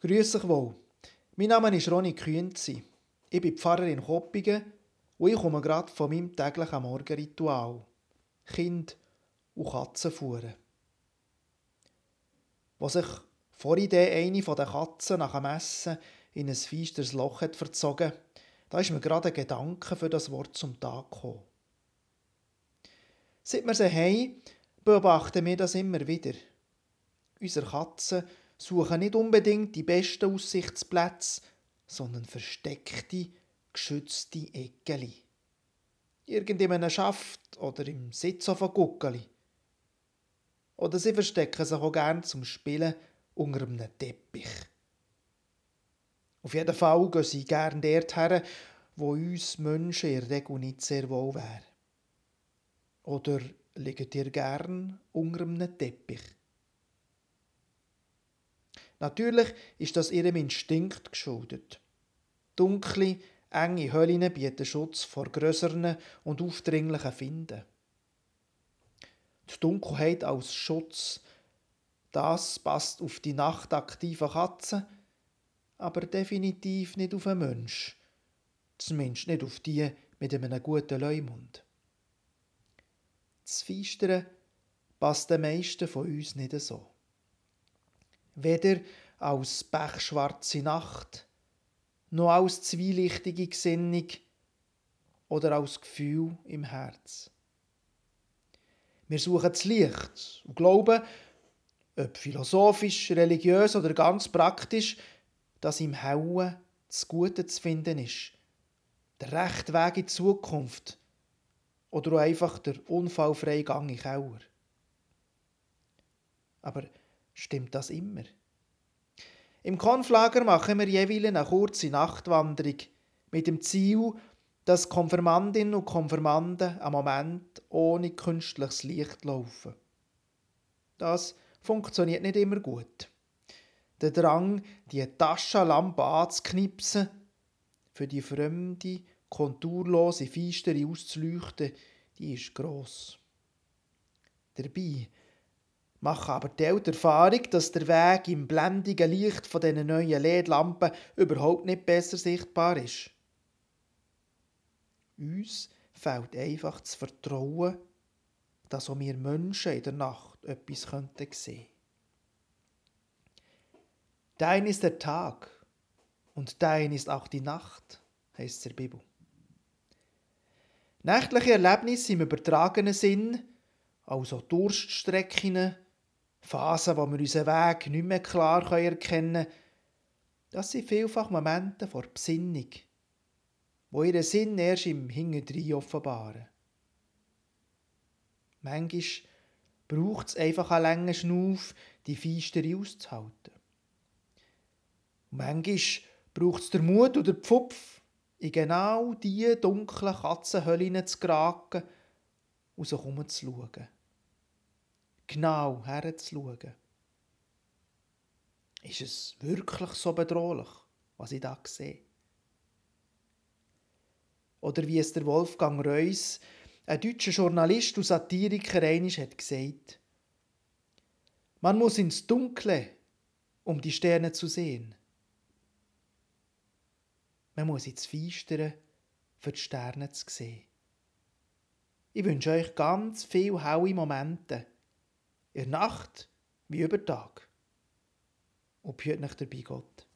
Grüß euch wohl. Mein Name ist Ronny Kühnzi. Ich bin Pfarrer in Koppingen und ich komme gerade von meinem täglichen Morgenritual. Kind und Katzen fuhren. Wo sich vorhin eine von den Katzen nach dem Essen in ein feisteres Loch hat verzogen, da ist mir gerade ein Gedanke für das Wort zum Tag gekommen. Seit wir sie haben, beobachten wir das immer wieder. Unsere Katzen suchen nicht unbedingt die besten Aussichtsplätze, sondern versteckte, geschützte Eckeli. Irgend in einem Schaft oder im Sitz auf einem Guckeli. Oder sie verstecken sich auch gern zum Spielen unter einem Teppich. Auf jeden Fall gehen sie gern dort her, wo uns Menschen in der Regel nicht sehr wohl wäre. Oder liegt ihr gern unter einem Teppich? Natürlich ist das ihrem Instinkt geschuldet. Dunkle, enge Höhlen bieten Schutz vor grösseren und aufdringlichen Finden. Die Dunkelheit als Schutz, das passt auf die nachtaktiven Katzen, aber definitiv nicht auf einen Mensch. Zumindest nicht auf die mit einem guten Leumund. Das Feistere passt den meisten von uns nicht so weder als pechschwarze Nacht, noch als zwielichtige Gesinnung oder als Gefühl im Herz. Wir suchen das Licht und glauben, ob philosophisch, religiös oder ganz praktisch, dass im Hellen das Gute zu finden ist, der rechte Weg in die Zukunft oder auch einfach der unfallfreie Gang in Keller. Aber Stimmt das immer? Im Konflager machen wir jeweils eine kurze Nachtwanderung mit dem Ziel, dass Konfirmandinnen und Konfirmanden am Moment ohne künstliches Licht laufen. Das funktioniert nicht immer gut. Der Drang, die Taschenlampe anzuknipsen, für die fremde, konturlose Feistere auszuleuchten, die ist gross. Dabei machen aber die Erfahrung, dass der Weg im blendigen Licht von diesen neuen LED-Lampen überhaupt nicht besser sichtbar ist. Uns fehlt einfach das Vertrauen, dass auch wir Menschen in der Nacht etwas sehen könnten. Dein ist der Tag und dein ist auch die Nacht, heißt es in der Bibel. Nächtliche Erlebnisse im übertragenen Sinn, also Durststrecken, Phasen, wo wir unseren Weg nicht mehr klar erkennen können, das sind vielfach Momente vor Besinnung, wo ihren Sinn erst im Hinterdrein offenbaren. Manchmal braucht es einfach einen langen Schnuff, die Feistere auszuhalten. Und manchmal braucht es den Mut oder den Pfupf, in genau diese dunklen Katzenhöllen zu geraten und sich umzuschauen genau herzuschauen. Ist es wirklich so bedrohlich, was ich da sehe? Oder wie es der Wolfgang Reuss, ein deutscher Journalist und Satiriker, einmal hat gesagt: Man muss ins Dunkle, um die Sterne zu sehen. Man muss ins Feistere, für die Sterne zu sehen. Ich wünsche euch ganz viele helle Momente in der Nacht wie über Tag. Und behüt nicht dabei Gott.